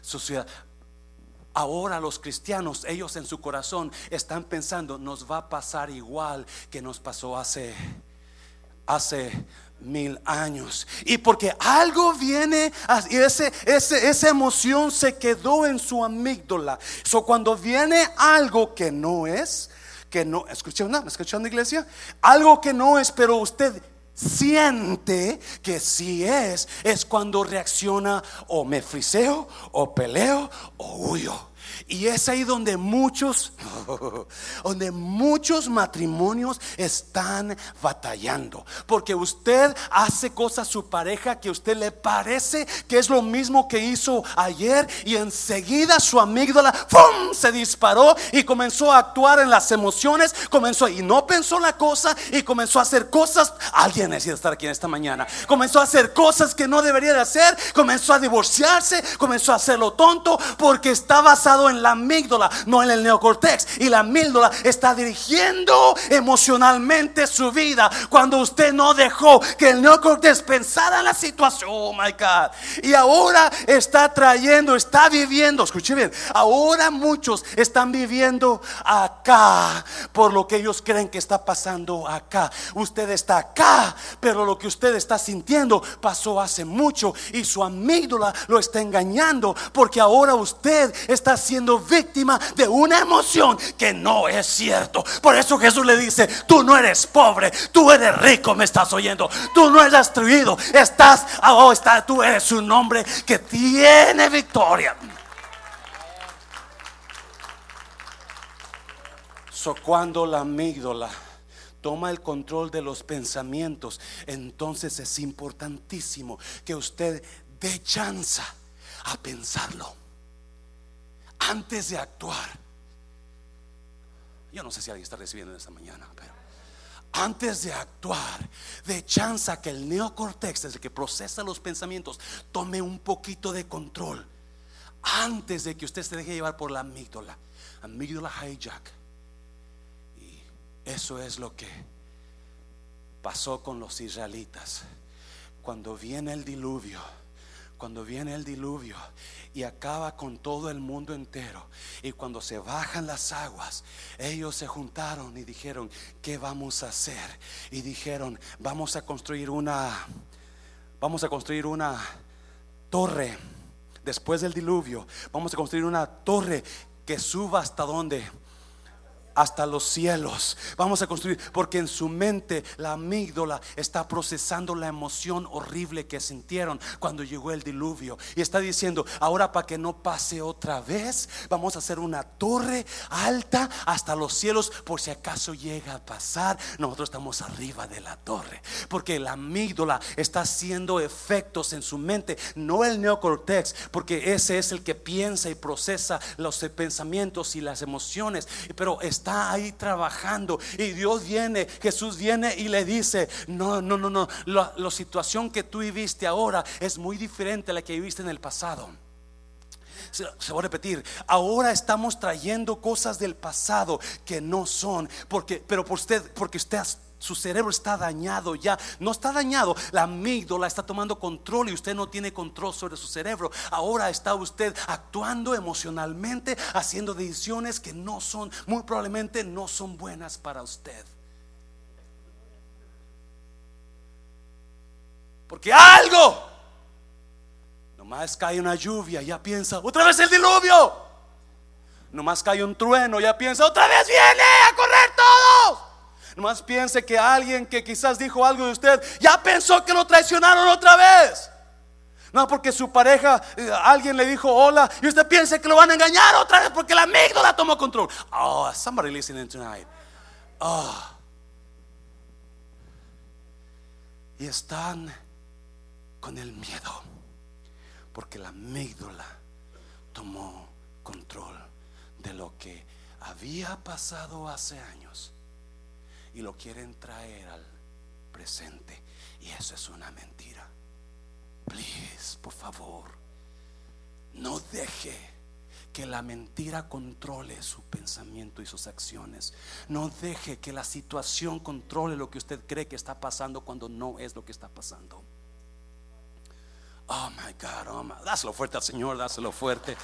Su ciudad. Ahora los cristianos, ellos en su corazón están pensando, nos va a pasar igual que nos pasó hace, hace mil años. Y porque algo viene, y ese, ese, esa emoción se quedó en su amígdala. So, cuando viene algo que no es, que no, ¿escuchando? ¿Escuchando iglesia? Algo que no es, pero usted siente que si es, es cuando reacciona o me friseo, o peleo, o huyo. Y es ahí donde muchos, donde muchos matrimonios están batallando. Porque usted hace cosas a su pareja que a usted le parece que es lo mismo que hizo ayer. Y enseguida su amígdala ¡fum! se disparó y comenzó a actuar en las emociones. Comenzó y no pensó la cosa y comenzó a hacer cosas. Alguien necesita estar aquí en esta mañana. Comenzó a hacer cosas que no debería de hacer. Comenzó a divorciarse. Comenzó a hacerlo tonto porque está basado en la amígdala, no en el neocortex. Y la amígdala está dirigiendo emocionalmente su vida cuando usted no dejó que el neocortex pensara en la situación. Oh my God. Y ahora está trayendo, está viviendo, escuche bien, ahora muchos están viviendo acá por lo que ellos creen que está pasando acá. Usted está acá, pero lo que usted está sintiendo pasó hace mucho y su amígdala lo está engañando porque ahora usted está víctima de una emoción que no es cierto. Por eso Jesús le dice, tú no eres pobre, tú eres rico, me estás oyendo. Tú no eres destruido, estás, oh, está, tú eres un hombre que tiene victoria. So, cuando la amígdala toma el control de los pensamientos, entonces es importantísimo que usted dé chance a pensarlo antes de actuar. Yo no sé si alguien está recibiendo esta mañana, pero antes de actuar, de chanza que el neocortex, desde que procesa los pensamientos, tome un poquito de control. Antes de que usted se deje llevar por la amígdala, amígdala hijack. Y eso es lo que pasó con los israelitas. Cuando viene el diluvio, cuando viene el diluvio y acaba con todo el mundo entero. Y cuando se bajan las aguas, ellos se juntaron y dijeron, ¿qué vamos a hacer? Y dijeron, vamos a construir una, vamos a construir una torre. Después del diluvio, vamos a construir una torre que suba hasta donde hasta los cielos. Vamos a construir, porque en su mente la amígdala está procesando la emoción horrible que sintieron cuando llegó el diluvio. Y está diciendo, ahora para que no pase otra vez, vamos a hacer una torre alta hasta los cielos por si acaso llega a pasar. Nosotros estamos arriba de la torre, porque la amígdala está haciendo efectos en su mente, no el neocortex, porque ese es el que piensa y procesa los pensamientos y las emociones. Pero está está ahí trabajando y Dios viene, Jesús viene y le dice, no, no, no, no, la, la situación que tú viviste ahora es muy diferente a la que viviste en el pasado se, va a repetir. Ahora estamos trayendo cosas del pasado que no son, porque, pero por usted, porque usted su cerebro está dañado ya. No está dañado, la amígdala está tomando control y usted no tiene control sobre su cerebro. Ahora está usted actuando emocionalmente, haciendo decisiones que no son, muy probablemente no son buenas para usted. Porque algo, nomás cae una lluvia, ya piensa, otra vez el diluvio. Nomás cae un trueno, ya piensa, otra vez viene a correr todos. Nomás piense que alguien que quizás dijo algo de usted ya pensó que lo traicionaron otra vez. No porque su pareja, eh, alguien le dijo hola y usted piense que lo van a engañar otra vez porque la amígdala tomó control. Oh, somebody listening tonight. Oh. Y están con el miedo porque la amígdala tomó control de lo que había pasado hace años y lo quieren traer al presente. Y eso es una mentira. please, por favor, no deje que la mentira controle su pensamiento y sus acciones. No deje que la situación controle lo que usted cree que está pasando cuando no es lo que está pasando. Oh my God, oh my, dáselo fuerte al Señor, dáselo fuerte.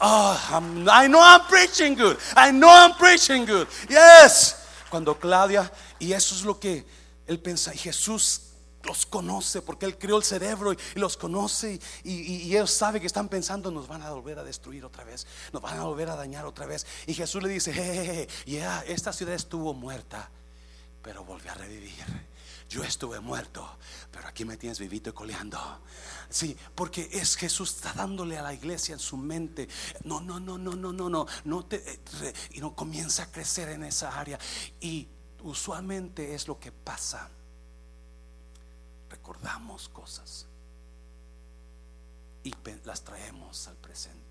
Oh, I know I'm preaching good. I know I'm preaching good. Yes. Cuando Claudia, y eso es lo que él pensa, y Jesús los conoce porque Él creó el cerebro y, los conoce y, y, ellos saben que están pensando nos van a volver a destruir otra vez, nos van a volver a dañar otra vez. Y Jesús le dice, hey, yeah, esta ciudad estuvo muerta, pero volvió a revivir. Yo estuve muerto, pero aquí me tienes vivito y coleando. Sí, porque es Jesús está dándole a la iglesia en su mente. No, no, no, no, no, no, no, no te eh, y no comienza a crecer en esa área y usualmente es lo que pasa recordamos cosas y las traemos al presente.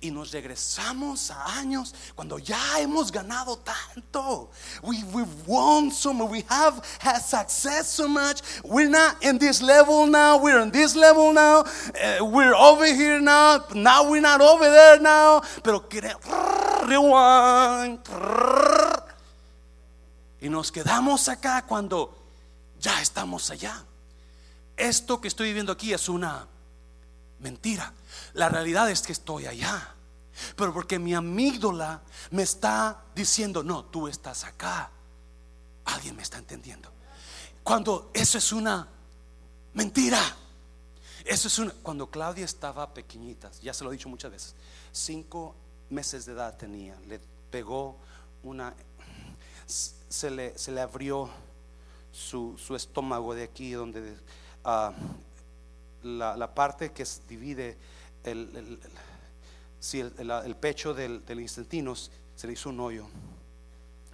Y nos regresamos a años cuando ya hemos ganado tanto. We, we've won so much. We have had success so much. We're not in this level now. We're in this level now. Uh, we're over here now. Now we're not over there now. Pero rewind. Y nos quedamos acá cuando ya estamos allá. Esto que estoy viviendo aquí es una mentira. La realidad es que estoy allá. Pero porque mi amígdala me está diciendo, no, tú estás acá. Alguien me está entendiendo. Cuando eso es una mentira. Eso es una. Cuando Claudia estaba pequeñita, ya se lo he dicho muchas veces, cinco meses de edad tenía, le pegó una se le, se le abrió su, estómago de aquí, donde ah, la, parte que divide el, el, pecho del, del intestino, se le hizo un hoyo.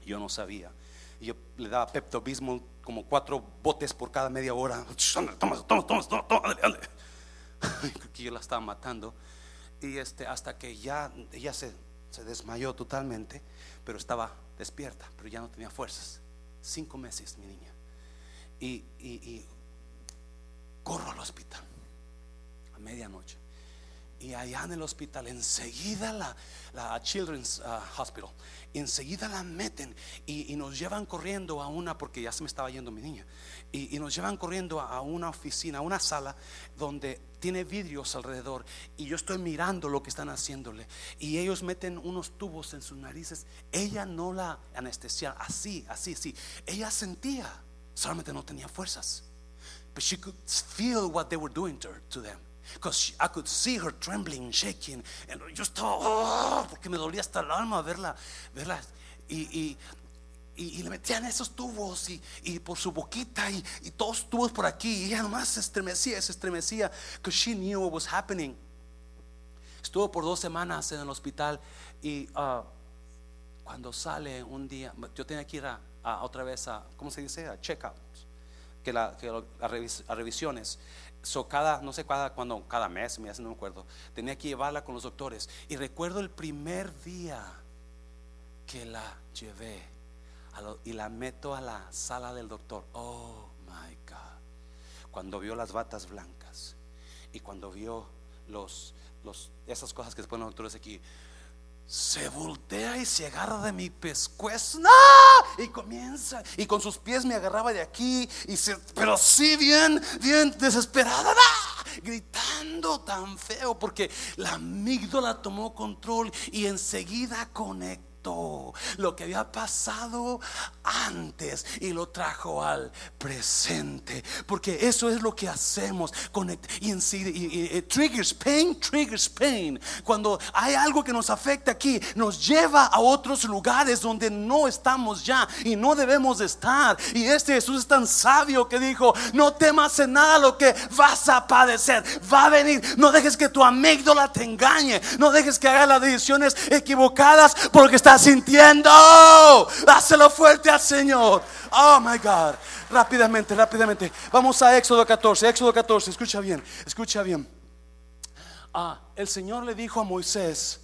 Yo no sabía. Yo le daba peptobismo como cuatro botes por cada media hora. Toma, toma, toma, toma, que yo la estaba matando. Y este, hasta que ya ella se, se desmayó totalmente, pero estaba despierta, pero ya no tenía fuerzas. Cinco meses, mi niña. Y, corro al hospital medianoche. Y allá en el hospital, enseguida la, la Children's uh, Hospital, enseguida la meten y, nos llevan corriendo a una, porque ya se me estaba yendo mi niña, y, nos llevan corriendo a una oficina, a una sala donde tiene vidrios alrededor y yo estoy mirando lo que están haciéndole y ellos meten unos tubos en sus narices. Ella no la anestesia, así, así, así. Ella sentía, solamente no tenía fuerzas. But she could feel what they were doing to, to them. Because I could see her trembling, shaking. And yo estaba, oh, porque me dolía hasta el alma verla, verla. y, y, le metían esos tubos y, por su boquita y, todos tubos por aquí. Y ella nomás se estremecía, se estremecía, because she knew what was happening. Estuvo por dos semanas en el hospital y uh, cuando sale un día, yo tenía que ir a, otra vez a, ¿cómo se dice? A check que, la, que a, revisiones. So cada, no sé cada, cuando, cada mes, me hace, no me acuerdo. Tenía que llevarla con los doctores. Y recuerdo el primer día que la llevé y la meto a la sala del doctor. Oh my God. Cuando vio las batas blancas y cuando vio los, los, esas cosas que se ponen los doctores aquí, se voltea y se agarra de mi pescuezo. ¡No! Y comienza. Y con sus pies me agarraba de aquí. Y se, pero sí, bien, bien desesperada. Gritando tan feo porque la amígdala tomó control y enseguida conectó lo que había pasado antes y lo trajo al presente. Porque eso es lo que hacemos. En y, triggers pain, triggers pain. Cuando hay algo que nos afecta aquí, nos lleva a otros lugares donde no estamos ya y no debemos estar. Y este Jesús es tan sabio que dijo: No temas en nada lo que vas a padecer. Va a venir. No dejes que tu amígdala te engañe. No dejes que haga las decisiones equivocadas porque sintiendo. Dáselo fuerte al Señor. Oh my God. Rápidamente, rápidamente. Vamos a Éxodo 14. Éxodo 14. Escucha bien, escucha bien. Ah, el Señor le dijo a Moisés: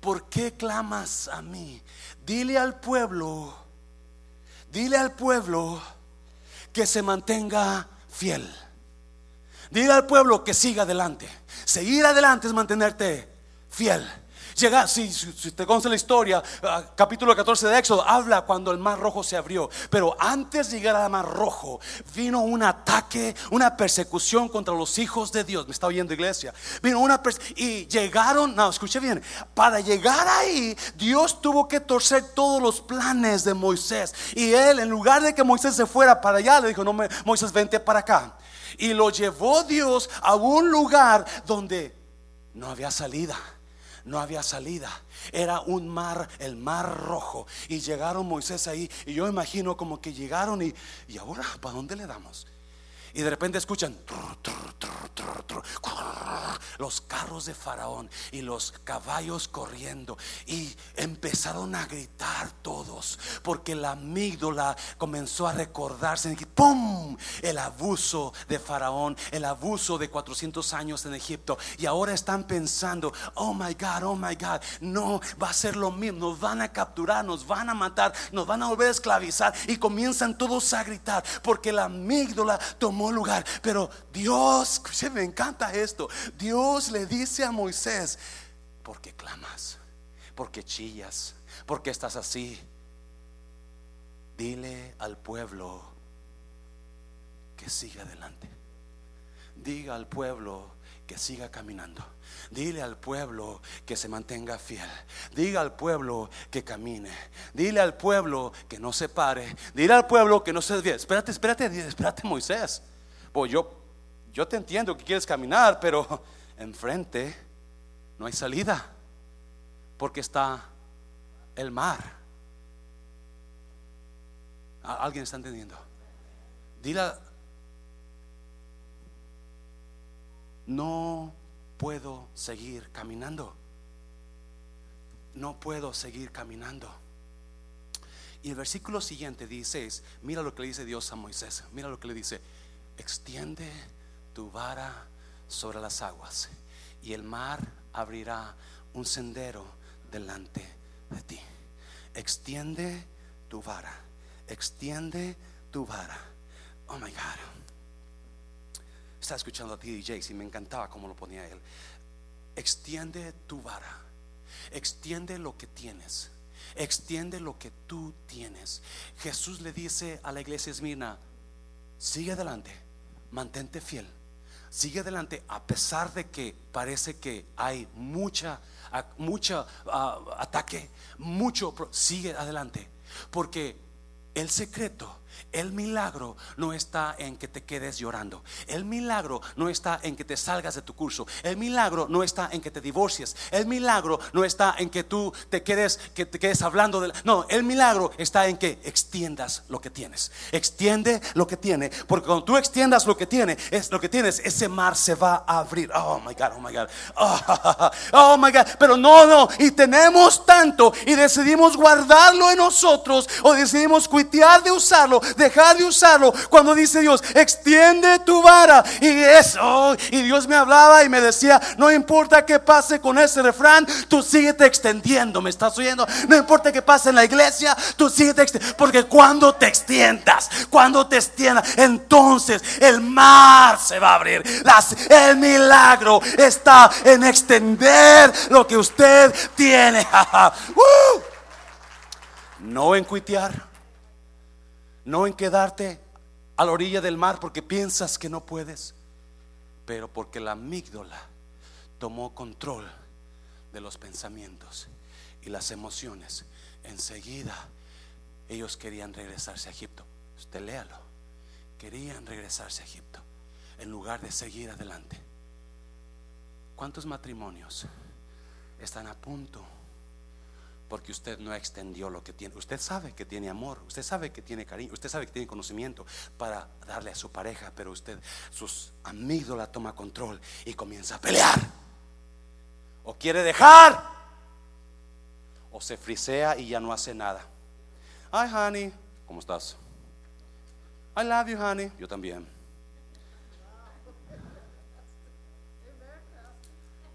¿Por qué clamas a mí? Dile al pueblo, dile al pueblo que se mantenga fiel. Dile al pueblo que siga adelante. Seguir adelante es mantenerte fiel. Llegar, si, te conoce la historia, ah, capítulo 14 de Éxodo, habla cuando el mar rojo se abrió. Pero antes de llegar al mar rojo, vino un ataque, una persecución contra los hijos de Dios. ¿Me está oyendo, iglesia? Vino una y llegaron, no, escuche bien, para llegar ahí, Dios tuvo que torcer todos los planes de Moisés. Y él, en lugar de que Moisés se fuera para allá, le dijo: No, Moisés, vente para acá. Y lo llevó Dios a un lugar donde no había salida no había salida. Era un mar, el mar rojo. Y llegaron Moisés ahí. Y yo imagino como que llegaron y, y ahora, ¿para dónde le damos? Y de repente escuchan los carros de Faraón y los caballos corriendo. Y empezaron a gritar todos. Porque la amígdala comenzó a recordarse. ¡Pum! El abuso de Faraón. El abuso de 400 años en Egipto. Y ahora están pensando: Oh my God, oh my God. No, va a ser lo mismo. Nos van a capturar, nos van a matar, nos van a volver a esclavizar. Y comienzan todos a gritar. Porque la amígdala tomó lugar. Pero Dios, me encanta esto. Dios le dice a Moisés, porque clamas, porque chillas, porque estás así. Dile al pueblo que siga adelante. Diga al pueblo que siga caminando. Dile al pueblo que se mantenga fiel. Diga al pueblo que camine. Dile al pueblo que no se pare. Dile al pueblo que no se desvíe. Espérate, espérate, espérate, Moisés. Yo, yo te entiendo que quieres caminar, pero enfrente no hay salida, porque está el mar. ¿Alguien está entendiendo? Dile, no puedo seguir caminando. No puedo seguir caminando. Y el versículo siguiente dice, mira lo que le dice Dios a Moisés, mira lo que le dice, extiende tu vara sobre las aguas y el mar abrirá un sendero delante de ti. Extiende tu vara, extiende tu vara. Oh my God. Estaba escuchando a ti, DJ, y me encantaba cómo lo ponía él. Extiende tu vara, extiende lo que tienes, extiende lo que tú tienes. Jesús le dice a la iglesia Esmirna: sigue adelante mantente fiel. Sigue adelante a pesar de que parece que hay mucha, mucha ataque, mucho, sigue adelante. Porque el secreto el milagro no está en que te quedes llorando. El milagro no está en que te salgas de tu curso. El milagro no está en que te divorcies. El milagro no está en que tú te quedes que te quedes hablando de No, el milagro está en que extiendas lo que tienes. Extiende lo que tiene, porque cuando tú extiendas lo que tiene, es lo que tienes, ese mar se va a abrir. Oh my god, oh my god. Oh, oh my god, pero no, no, y tenemos tanto y decidimos guardarlo en nosotros o decidimos cuitear de usarlo dejar de usarlo cuando dice Dios, extiende tu vara. Y eso, y Dios me hablaba y me decía, no importa qué pase con ese refrán, tú síguete extendiendo, ¿me estás oyendo? No importa qué pase en la iglesia, tú síguete extendiendo, porque cuando te extiendas, cuando te extiendas, entonces el mar se va a abrir. Las, el milagro está en extender lo que usted tiene. no en cuitear no en quedarte a la orilla del mar porque piensas que no puedes, pero porque la amígdala tomó control de los pensamientos y las emociones. Enseguida ellos querían regresarse a Egipto. Usted léalo. Querían regresarse a Egipto en lugar de seguir adelante. ¿Cuántos matrimonios están a punto porque usted no extendió lo que tiene. Usted sabe que tiene amor, usted sabe que tiene cariño, usted sabe que tiene conocimiento para darle a su pareja, pero usted, sus amigos la toma control y comienza a pelear. O quiere dejar, o se frisea y ya no hace nada. Hi, honey, ¿cómo estás? I love you, honey. Yo también.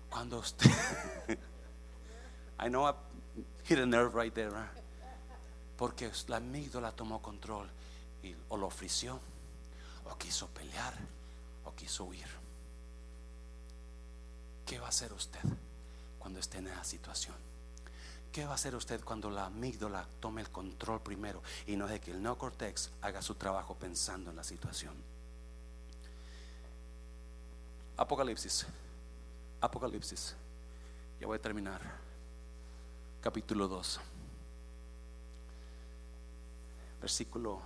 Cuando usted, I know hit a nerve right there. Porque la amígdala tomó control y, o lo ofreció o quiso pelear o quiso huir. ¿Qué va a hacer usted cuando esté en esa situación? ¿Qué va a hacer usted cuando la amígdala tome el control primero y no deje que el neocortex haga su trabajo pensando en la situación? Apocalipsis. Apocalipsis. Ya voy a terminar. Capítulo 2. Versículo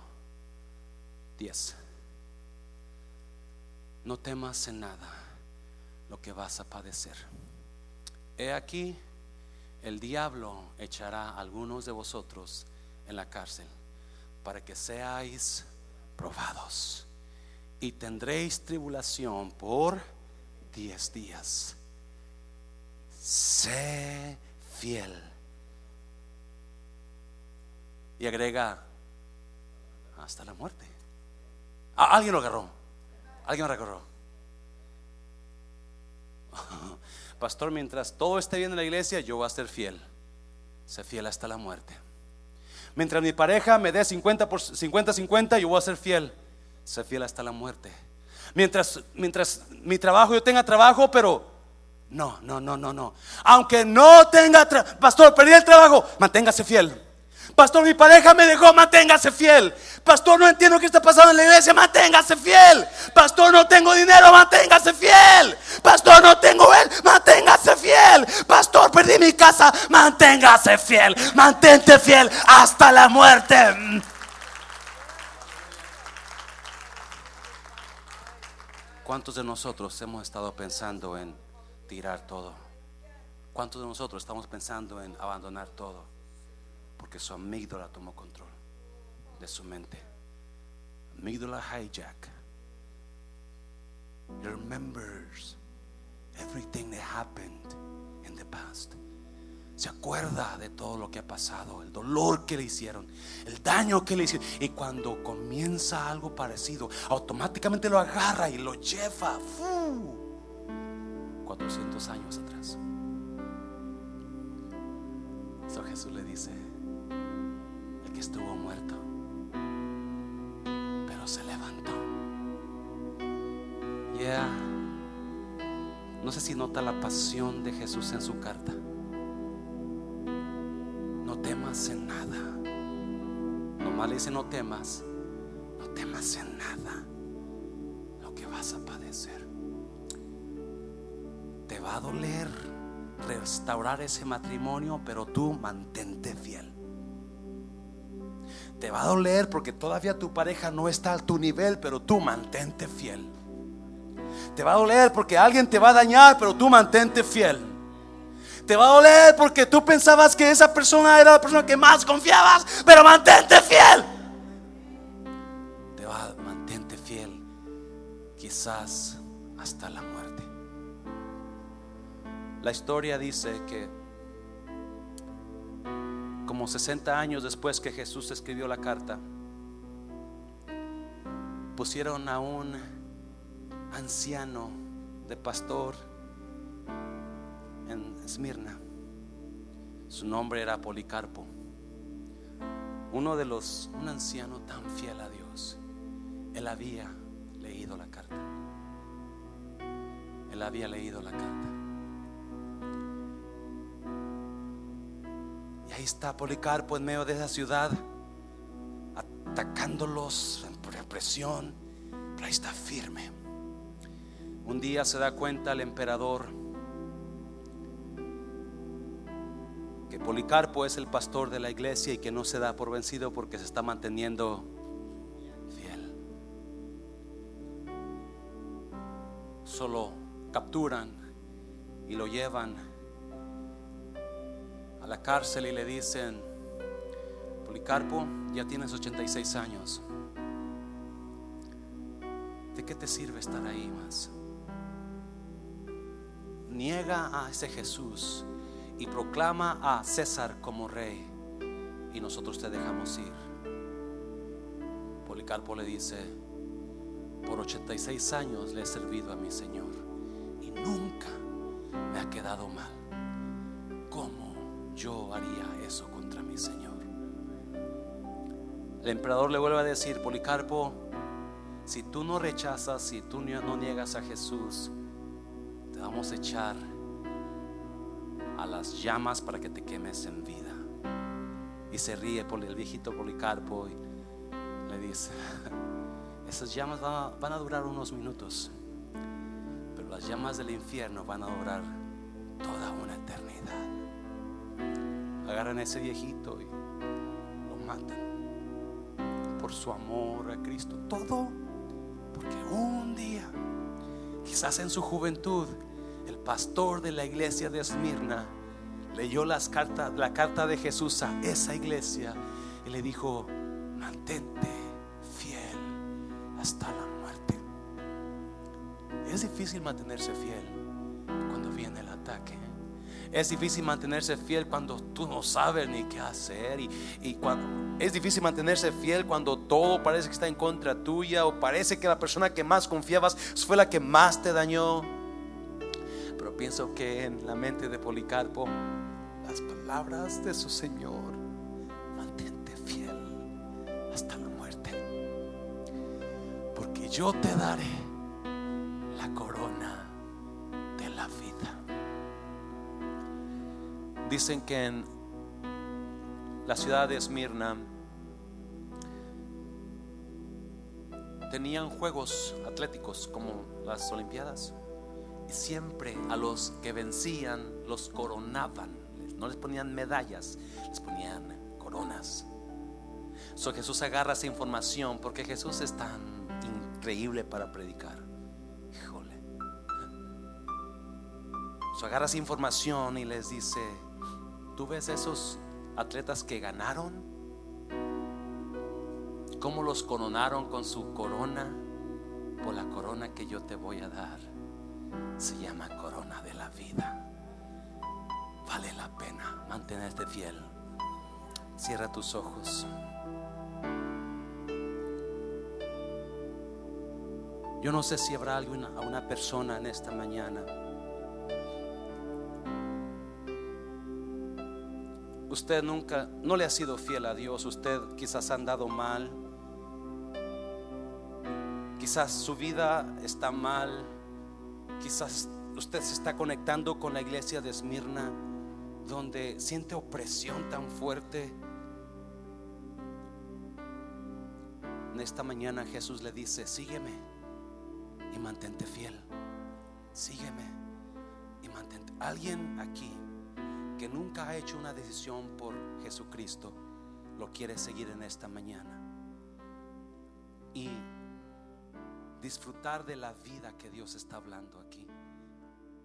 10. No temas en nada lo que vas a padecer. He aquí, el diablo echará a algunos de vosotros en la cárcel para que seáis probados y tendréis tribulación por diez días. Sé fiel. Y agrega hasta la muerte. Ah, alguien lo agarró. Alguien lo agarró. Pastor, mientras todo esté bien en la iglesia, yo voy a ser fiel. Sé fiel hasta la muerte. Mientras mi pareja me dé 50 por 50 50, yo voy a ser fiel. Sé fiel hasta la muerte. Mientras mientras mi trabajo yo tenga trabajo, pero no, no, no, no, no. Aunque no tenga, pastor, perdí el trabajo, manténgase fiel. Pastor, mi pareja me dejó, manténgase fiel. Pastor, no entiendo qué está pasando en la iglesia, manténgase fiel. Pastor, no tengo dinero, manténgase fiel. Pastor, no tengo él, manténgase fiel. Pastor, perdí mi casa, manténgase fiel. Mantente fiel hasta la muerte. ¿Cuántos de nosotros hemos estado pensando en tirar todo. ¿Cuántos de nosotros estamos pensando en abandonar todo? Porque su amígdala tomó control de su mente. Amígdala hijack. Remembers everything that happened in the past. Se acuerda de todo lo que ha pasado, el dolor que le hicieron, el daño que le hicieron. Y cuando comienza algo parecido, automáticamente lo agarra y lo lleva. 400 años atrás. Eso Jesús le dice, estuvo muerto, pero se levantó. Ya, no sé si nota la pasión de Jesús en su carta. No temas en nada. Nomás le dice no temas, no temas en nada lo que vas a padecer va a doler restaurar ese matrimonio, pero tú mantente fiel. Te va a doler porque todavía tu pareja no está a tu nivel, pero tú mantente fiel. Te va a doler porque alguien te va a dañar, pero tú mantente fiel. Te va a doler porque tú pensabas que esa persona era la persona que más confiabas, pero mantente fiel. Te va a mantente fiel, quizás hasta la muerte. La historia dice que como 60 años después que Jesús escribió la carta, pusieron a un anciano de pastor en Esmirna. Su nombre era Policarpo. Uno de los, un anciano tan fiel a Dios. Él había leído la carta. Él había leído la carta. Y ahí está Policarpo en medio de esa ciudad, atacándolos por represión, pero ahí está firme. Un día se da cuenta el emperador que Policarpo es el pastor de la iglesia y que no se da por vencido porque se está manteniendo fiel. Solo capturan y lo llevan a la cárcel y le dicen, Policarpo, ya tienes 86 años. ¿De qué te sirve estar ahí más? Niega a ese Jesús y proclama a César como rey y nosotros te dejamos ir. Policarpo le dice, por 86 años le he servido a mi Señor y nunca me ha quedado mal. Yo haría eso contra mi Señor. El emperador le vuelve a decir, Policarpo, Si tú no rechazas, si tú no niegas a Jesús, te vamos a echar a las llamas para que te quemes en vida. Y se ríe por el viejito Policarpo y le dice, esas llamas van a, durar unos minutos, pero las llamas del infierno van a durar toda. Agarran a ese viejito y lo matan por su amor a Cristo. Todo porque un día, quizás en su juventud, el pastor de la iglesia de Esmirna leyó las cartas, la carta de Jesús a esa iglesia y le dijo, mantente fiel hasta la muerte. Es difícil mantenerse fiel Es difícil mantenerse fiel cuando tú no sabes ni qué hacer. Y, es difícil mantenerse fiel cuando todo parece que está en contra tuya o parece que la persona que más confiabas fue la que más te dañó. Pero pienso que en la mente de Policarpo, las palabras de su Señor, mantente fiel hasta la muerte. Porque yo te daré la corona Dicen que en la ciudad de Esmirna tenían juegos atléticos como las Olimpiadas y siempre a los que vencían los coronaban. No les ponían medallas, les ponían coronas. So Jesús agarra esa información porque Jesús es tan increíble para predicar. Híjole. So agarra esa información y les dice, ¿Tú ves esos atletas que ganaron? ¿Cómo los coronaron con su corona? Por la corona que yo te voy a dar. Se llama corona de la vida. Vale la pena mantenerte fiel. Cierra tus ojos. Yo no sé si habrá alguna una persona en esta mañana usted nunca, no le ha sido fiel a Dios, usted quizás ha andado mal, quizás su vida está mal, quizás usted se está conectando con la iglesia de Esmirna, donde siente opresión tan fuerte. En esta mañana Jesús le dice, sígueme y mantente fiel, sígueme y mantente. Alguien aquí que nunca ha hecho una decisión por Jesucristo, lo quiere seguir en esta mañana. Y disfrutar de la vida que Dios está hablando aquí.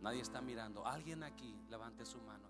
Nadie está mirando. Alguien aquí, levante su mano,